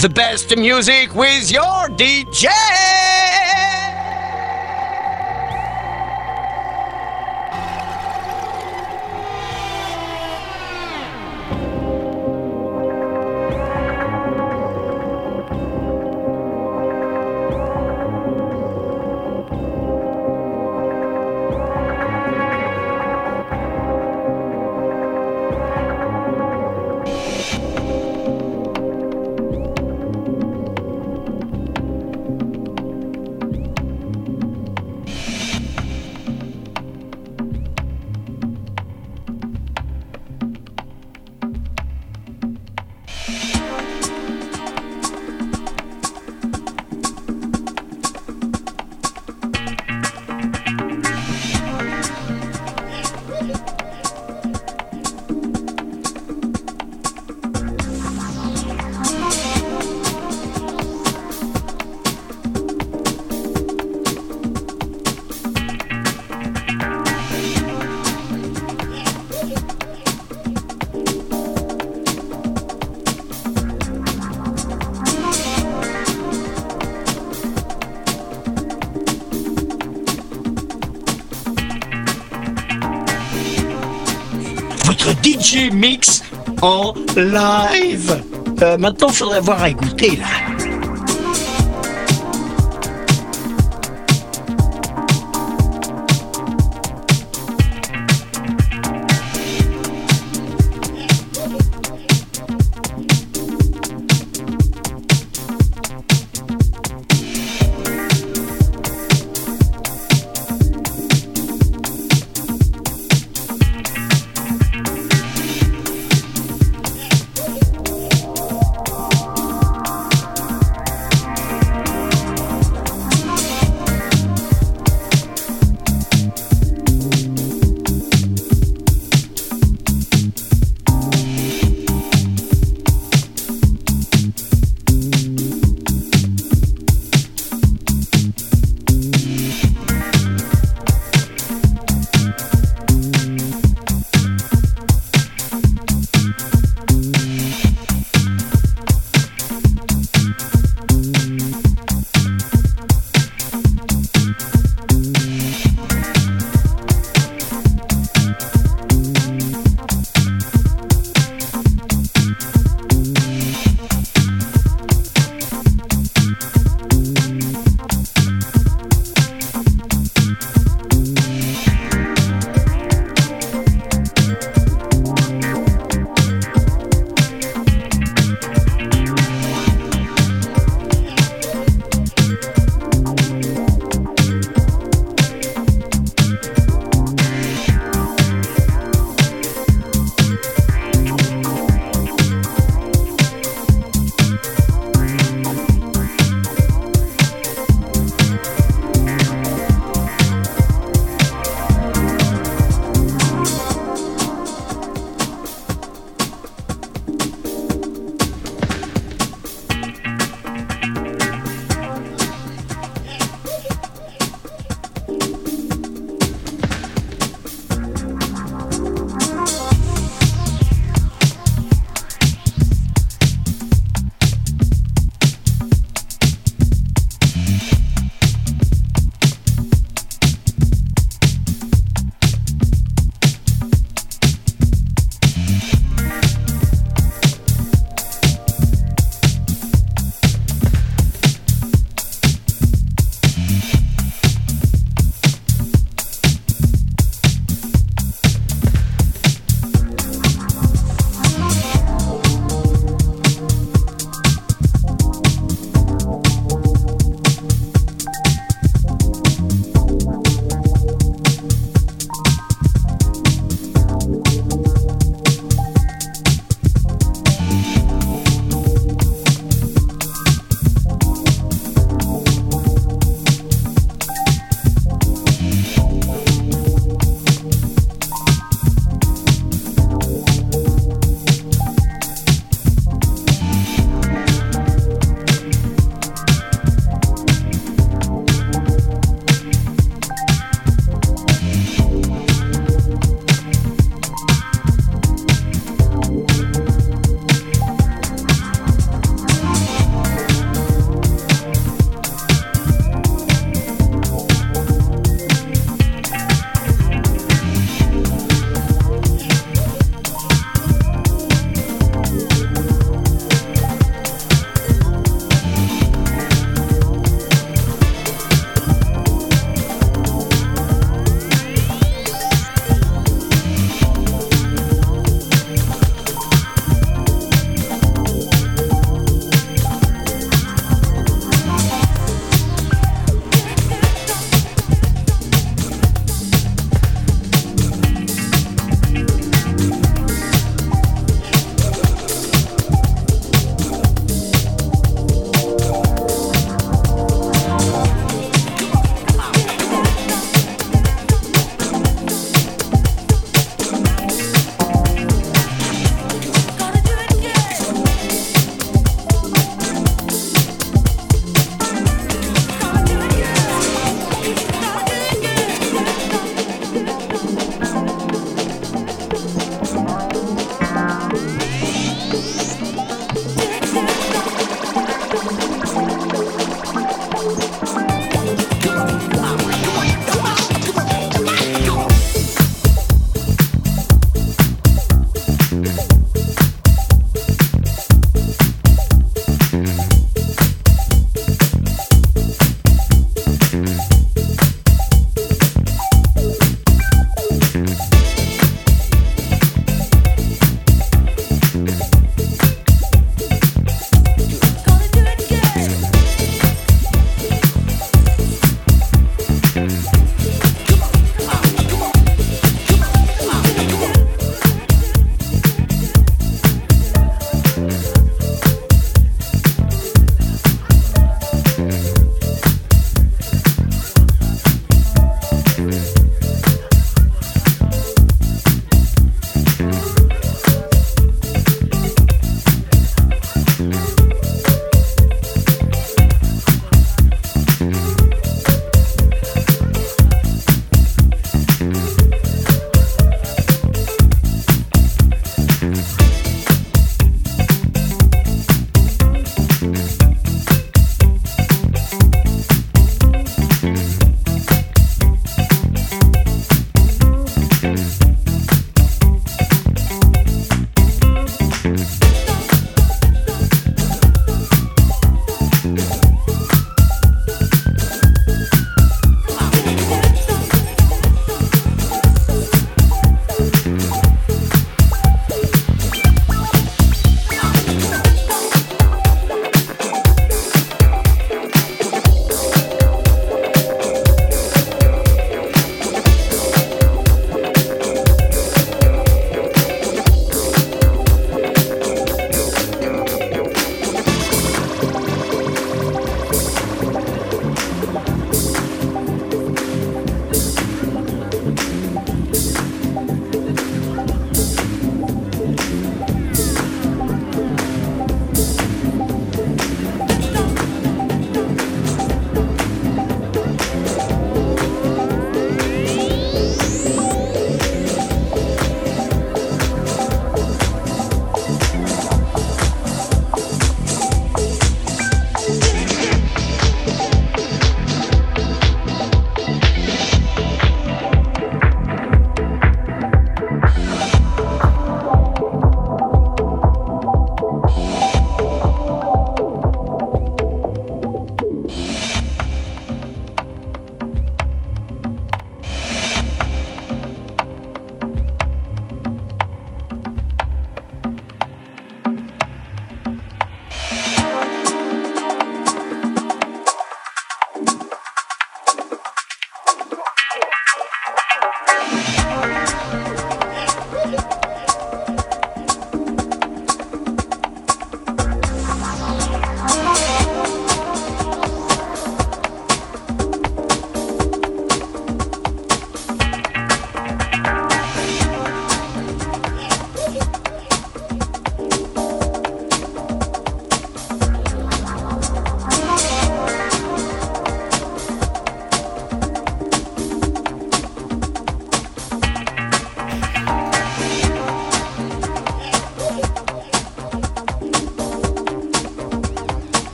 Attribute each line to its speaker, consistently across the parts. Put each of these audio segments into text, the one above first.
Speaker 1: the best music with your DJ. DJ mix en live. Euh, maintenant, faudrait voir à écouter là.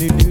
Speaker 2: do do